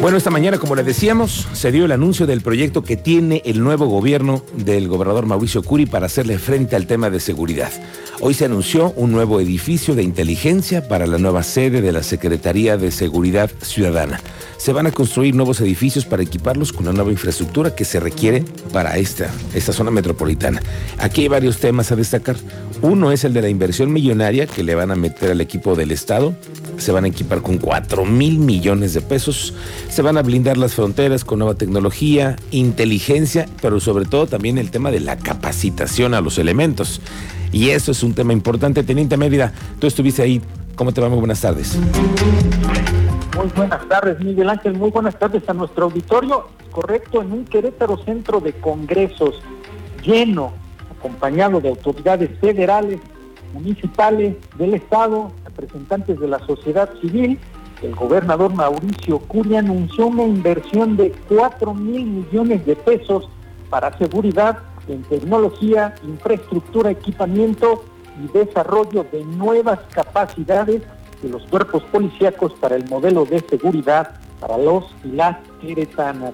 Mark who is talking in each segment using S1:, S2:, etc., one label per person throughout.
S1: Bueno, esta mañana, como le decíamos, se dio el anuncio del proyecto que tiene el nuevo gobierno del gobernador Mauricio Curi para hacerle frente al tema de seguridad. Hoy se anunció un nuevo edificio de inteligencia para la nueva sede de la Secretaría de Seguridad Ciudadana. Se van a construir nuevos edificios para equiparlos con la nueva infraestructura que se requiere para esta, esta zona metropolitana. Aquí hay varios temas a destacar. Uno es el de la inversión millonaria que le van a meter al equipo del Estado. Se van a equipar con 4 mil millones de pesos. Se van a blindar las fronteras con nueva tecnología, inteligencia, pero sobre todo también el tema de la capacitación a los elementos. Y eso es un tema importante. Teniente Mérida, tú estuviste ahí. ¿Cómo te va? Muy buenas tardes.
S2: Muy buenas tardes, Miguel Ángel. Muy buenas tardes a nuestro auditorio. Correcto, en un Querétaro Centro de Congresos lleno, acompañado de autoridades federales, municipales, del Estado, representantes de la sociedad civil, el gobernador Mauricio Curi anunció una inversión de 4 mil millones de pesos para seguridad en tecnología, infraestructura, equipamiento y desarrollo de nuevas capacidades de los cuerpos policíacos para el modelo de seguridad para los y las queretanas.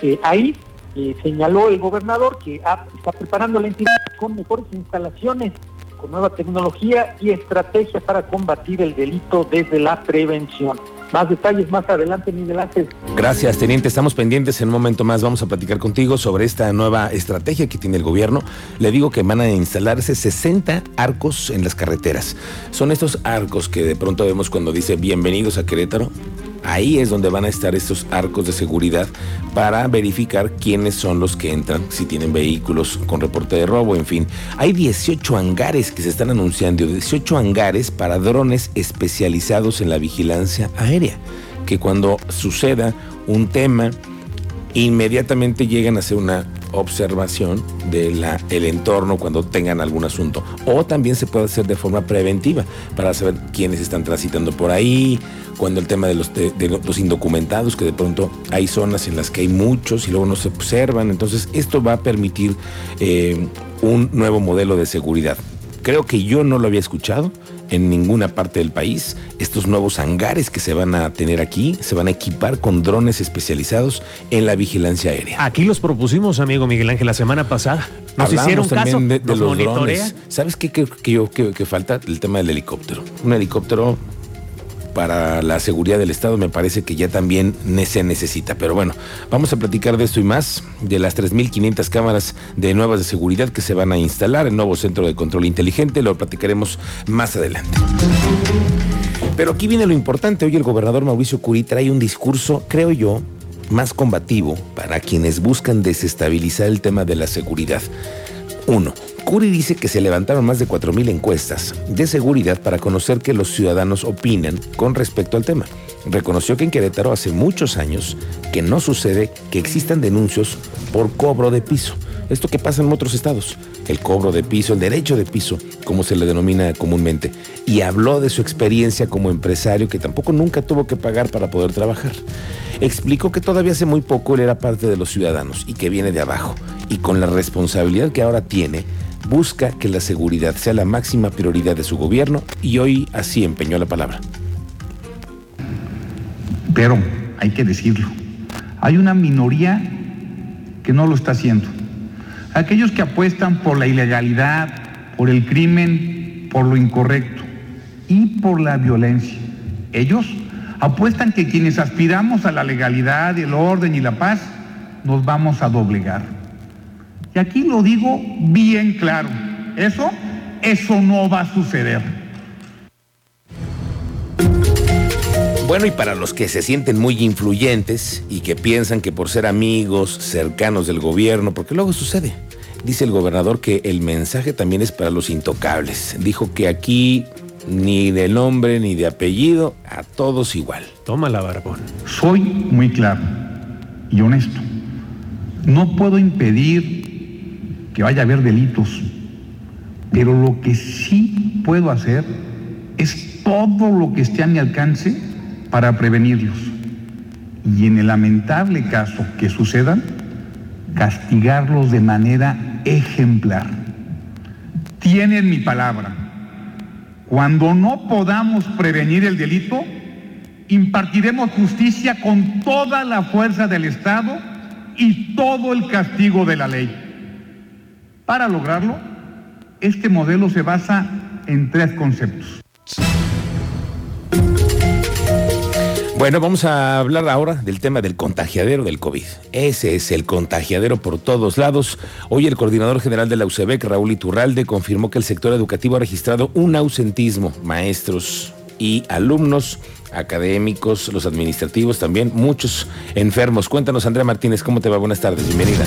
S2: Eh, ahí eh, señaló el gobernador que está preparando la entidad con mejores instalaciones, con nueva tecnología y estrategia para combatir el delito desde la prevención. Más detalles más adelante, Miguel Ángel.
S1: Gracias, teniente. Estamos pendientes. En un momento más vamos a platicar contigo sobre esta nueva estrategia que tiene el gobierno. Le digo que van a instalarse 60 arcos en las carreteras. Son estos arcos que de pronto vemos cuando dice bienvenidos a Querétaro. Ahí es donde van a estar estos arcos de seguridad para verificar quiénes son los que entran, si tienen vehículos con reporte de robo, en fin. Hay 18 hangares que se están anunciando, 18 hangares para drones especializados en la vigilancia aérea, que cuando suceda un tema, inmediatamente llegan a hacer una observación del el entorno cuando tengan algún asunto. O también se puede hacer de forma preventiva para saber quiénes están transitando por ahí, cuando el tema de los, de, los indocumentados, que de pronto hay zonas en las que hay muchos y luego no se observan. Entonces esto va a permitir eh, un nuevo modelo de seguridad. Creo que yo no lo había escuchado en ninguna parte del país. Estos nuevos hangares que se van a tener aquí se van a equipar con drones especializados en la vigilancia aérea.
S3: Aquí los propusimos, amigo Miguel Ángel, la semana pasada.
S1: Nos hicieron caso de, los, drones. ¿Sabes qué que, yo, que falta? El tema del helicóptero. Un helicóptero para la seguridad del Estado me parece que ya también se necesita. Pero bueno, vamos a platicar de esto y más, de las 3.500 cámaras de nuevas de seguridad que se van a instalar, el nuevo centro de control inteligente, lo platicaremos más adelante. Pero aquí viene lo importante, hoy el gobernador Mauricio Curí trae un discurso, creo yo, más combativo para quienes buscan desestabilizar el tema de la seguridad. Uno, Curi dice que se levantaron más de 4.000 encuestas de seguridad para conocer qué los ciudadanos opinan con respecto al tema. Reconoció que en Querétaro hace muchos años que no sucede que existan denuncios por cobro de piso. Esto que pasa en otros estados, el cobro de piso, el derecho de piso, como se le denomina comúnmente. Y habló de su experiencia como empresario que tampoco nunca tuvo que pagar para poder trabajar. Explicó que todavía hace muy poco él era parte de los ciudadanos y que viene de abajo. Y con la responsabilidad que ahora tiene, busca que la seguridad sea la máxima prioridad de su gobierno y hoy así empeñó la palabra.
S4: Pero hay que decirlo, hay una minoría que no lo está haciendo. Aquellos que apuestan por la ilegalidad, por el crimen, por lo incorrecto y por la violencia. Ellos apuestan que quienes aspiramos a la legalidad, el orden y la paz, nos vamos a doblegar. Y aquí lo digo bien claro. Eso, eso no va a suceder.
S1: Bueno, y para los que se sienten muy influyentes y que piensan que por ser amigos cercanos del gobierno, porque luego sucede, dice el gobernador que el mensaje también es para los intocables. Dijo que aquí ni de nombre ni de apellido, a todos igual.
S3: Toma la barbón.
S4: Soy muy claro y honesto. No puedo impedir que vaya a haber delitos, pero lo que sí puedo hacer es todo lo que esté a mi alcance para prevenirlos. y en el lamentable caso que sucedan, castigarlos de manera ejemplar. Tienen mi palabra. Cuando no podamos prevenir el delito, impartiremos justicia con toda la fuerza del Estado y todo el castigo de la ley. Para lograrlo, este modelo se basa en tres conceptos.
S1: Bueno, vamos a hablar ahora del tema del contagiadero del COVID. Ese es el contagiadero por todos lados. Hoy el coordinador general de la UCEBEC, Raúl Iturralde, confirmó que el sector educativo ha registrado un ausentismo. Maestros y alumnos, académicos, los administrativos también, muchos enfermos. Cuéntanos, Andrea Martínez, ¿cómo te va? Buenas tardes, bienvenida.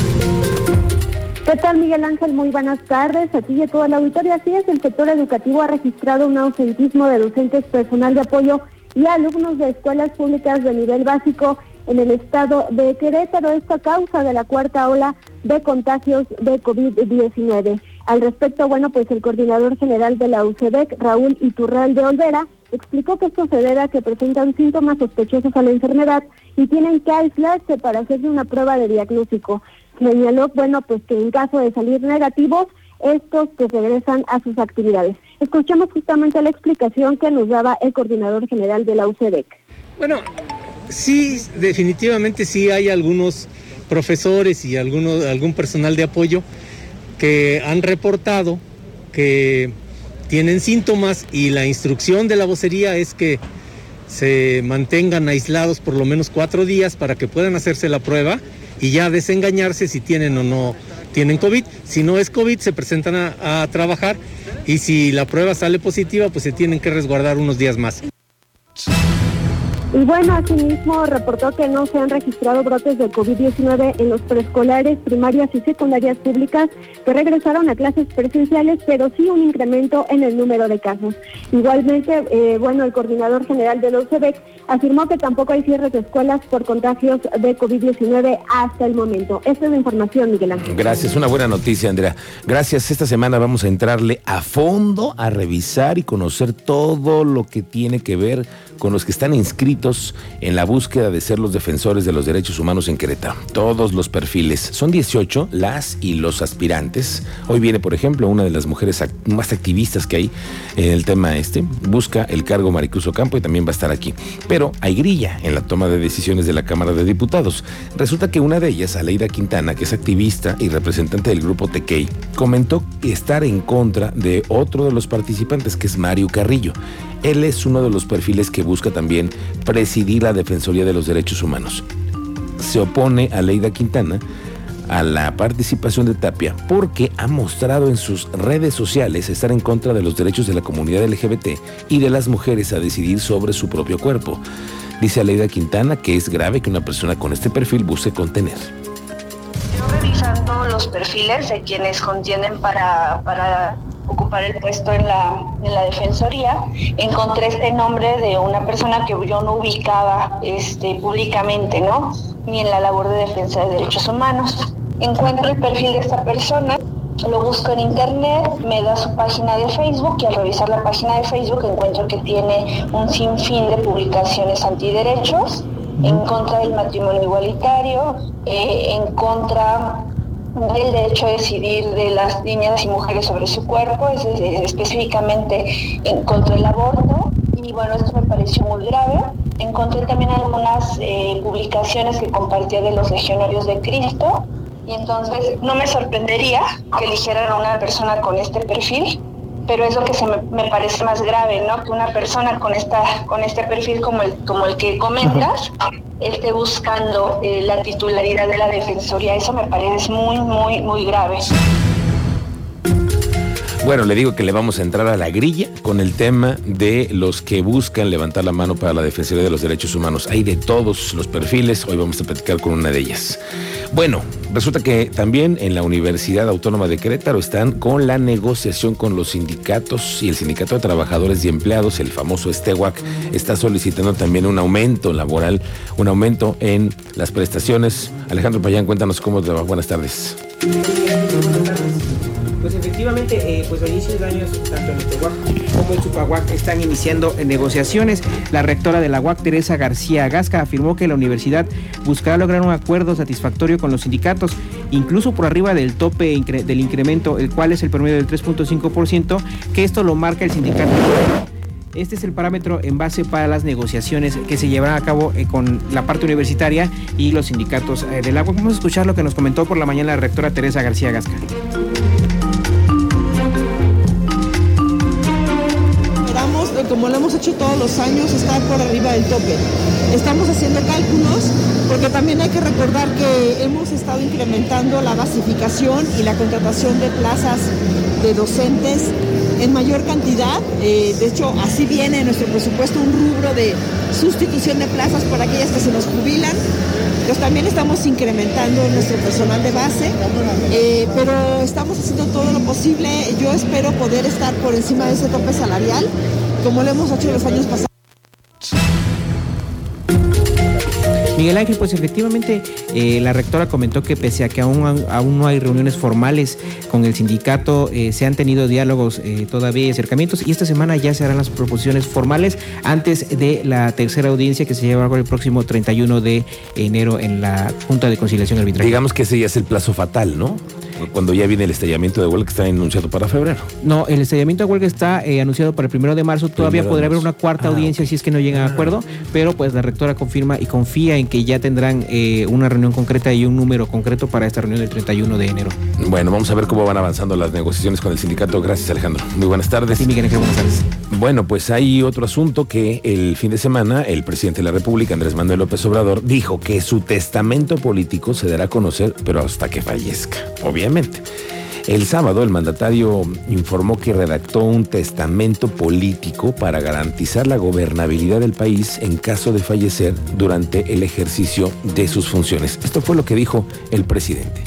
S5: ¿Qué tal, Miguel Ángel? Muy buenas tardes. A ti y a toda la auditoría. Así es, el sector educativo ha registrado un ausentismo de docentes, personal de apoyo y alumnos de escuelas públicas de nivel básico en el estado de Querétaro. Esto a causa de la cuarta ola de contagios de COVID-19. Al respecto, bueno, pues el coordinador general de la UCEDEC, Raúl Iturral de Olvera, explicó que esto se debe que presentan síntomas sospechosos a la enfermedad y tienen que aislarse para hacerse una prueba de diagnóstico. Señaló, bueno, pues que en caso de salir negativos, estos que regresan a sus actividades. Escuchemos justamente la explicación que nos daba el coordinador general de la UCEDEC.
S6: Bueno, sí, definitivamente sí hay algunos profesores y algunos, algún personal de apoyo que han reportado que tienen síntomas y la instrucción de la vocería es que se mantengan aislados por lo menos cuatro días para que puedan hacerse la prueba y ya desengañarse si tienen o no tienen COVID. Si no es COVID, se presentan a, a trabajar y si la prueba sale positiva, pues se tienen que resguardar unos días más.
S5: Y bueno, asimismo reportó que no se han registrado brotes de COVID-19 en los preescolares, primarias y secundarias públicas que regresaron a clases presenciales, pero sí un incremento en el número de casos. Igualmente, eh, bueno, el coordinador general de los CEBEC afirmó que tampoco hay cierres de escuelas por contagios de COVID-19 hasta el momento. Esta es la información, Miguel Ángel.
S1: Gracias, una buena noticia, Andrea. Gracias. Esta semana vamos a entrarle a fondo a revisar y conocer todo lo que tiene que ver con los que están inscritos en la búsqueda de ser los defensores de los derechos humanos en Querétaro. Todos los perfiles. Son 18 las y los aspirantes. Hoy viene, por ejemplo, una de las mujeres más activistas que hay en el tema este. Busca el cargo Maricuso Campo y también va a estar aquí. Pero hay grilla en la toma de decisiones de la Cámara de Diputados. Resulta que una de ellas, Aleida Quintana, que es activista y representante del grupo Tequei, comentó estar en contra de otro de los participantes, que es Mario Carrillo. Él es uno de los perfiles que busca también presidir la Defensoría de los Derechos Humanos. Se opone a Leida Quintana a la participación de Tapia porque ha mostrado en sus redes sociales estar en contra de los derechos de la comunidad LGBT y de las mujeres a decidir sobre su propio cuerpo. Dice Aleida Quintana que es grave que una persona con este perfil busque contener.
S7: Yo revisando los perfiles de quienes contienen para, para ocupar el puesto en la, en la defensoría, encontré este nombre de una persona que yo no ubicaba este, públicamente, ¿no? Ni en la labor de defensa de derechos humanos. Encuentro el perfil de esta persona, lo busco en internet, me da su página de Facebook y al revisar la página de Facebook encuentro que tiene un sinfín de publicaciones antiderechos en contra del matrimonio igualitario, eh, en contra del derecho a decidir de las niñas y mujeres sobre su cuerpo, es, específicamente en contra del aborto. Y bueno, esto me pareció muy grave. Encontré también algunas eh, publicaciones que compartía de los legionarios de Cristo. Y entonces no me sorprendería que eligieran a una persona con este perfil, pero es lo que se me, parece más grave, ¿no? Que una persona con esta, con este perfil como el, como el que comentas, esté buscando eh, la titularidad de la defensoría. Eso me parece muy, muy, muy grave.
S1: Bueno, le digo que le vamos a entrar a la grilla con el tema de los que buscan levantar la mano para la Defensoría de los Derechos Humanos. Hay de todos los perfiles, hoy vamos a platicar con una de ellas. Bueno, resulta que también en la Universidad Autónoma de Querétaro están con la negociación con los sindicatos y el Sindicato de Trabajadores y Empleados, el famoso Estehuac, está solicitando también un aumento laboral, un aumento en las prestaciones. Alejandro Payán, cuéntanos cómo te va. Buenas tardes.
S8: Pues efectivamente, eh, pues a inicios de tanto en el como el Chupahuac están iniciando negociaciones. La rectora de la UAC, Teresa García Gasca, afirmó que la universidad buscará lograr un acuerdo satisfactorio con los sindicatos, incluso por arriba del tope del incremento, el cual es el promedio del 3.5%, que esto lo marca el sindicato. Este es el parámetro en base para las negociaciones que se llevarán a cabo eh, con la parte universitaria y los sindicatos eh, del agua. Vamos a escuchar lo que nos comentó por la mañana la rectora Teresa García Gasca.
S9: Todos los años, estar por arriba del tope. Estamos haciendo cálculos porque también hay que recordar que hemos estado incrementando la basificación y la contratación de plazas de docentes en mayor cantidad. Eh, de hecho, así viene en nuestro presupuesto un rubro de sustitución de plazas para aquellas que se nos jubilan. Pues también estamos incrementando nuestro personal de base, eh, pero estamos haciendo todo lo posible. Yo espero poder estar por encima de ese tope salarial, como lo hemos hecho en los años pasados.
S8: Miguel Ángel, pues efectivamente eh, la rectora comentó que pese a que aún, aún no hay reuniones formales con el sindicato, eh, se han tenido diálogos eh, todavía y acercamientos y esta semana ya se harán las proposiciones formales antes de la tercera audiencia que se llevará el próximo 31 de enero en la Junta de Conciliación Arbitral.
S1: Digamos que ese ya es el plazo fatal, ¿no? Cuando ya viene el estallamiento de huelga que está anunciado para febrero.
S8: No, el estallamiento de huelga está anunciado para el primero de marzo. Todavía podría haber una cuarta ah, audiencia si es que no llegan a acuerdo, pero pues la rectora confirma y confía en que ya tendrán eh, una reunión concreta y un número concreto para esta reunión del 31 de enero.
S1: Bueno, vamos a ver cómo van avanzando las negociaciones con el sindicato. Gracias, Alejandro. Muy buenas tardes.
S8: Sí, Miguel buenas tardes.
S1: Bueno, pues hay otro asunto que el fin de semana el presidente de la República, Andrés Manuel López Obrador, dijo que su testamento político se dará a conocer, pero hasta que fallezca, obviamente. El sábado el mandatario informó que redactó un testamento político para garantizar la gobernabilidad del país en caso de fallecer durante el ejercicio de sus funciones. Esto fue lo que dijo el presidente.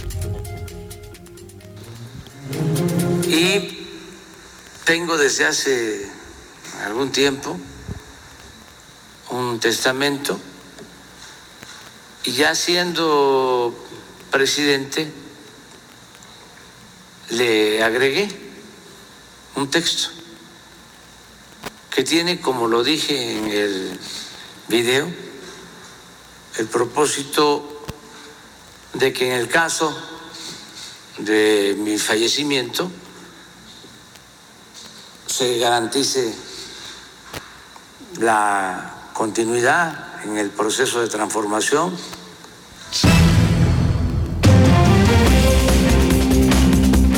S10: Y tengo desde hace algún tiempo un testamento y ya siendo presidente le agregué un texto que tiene, como lo dije en el video, el propósito de que en el caso de mi fallecimiento se garantice la continuidad en el proceso de transformación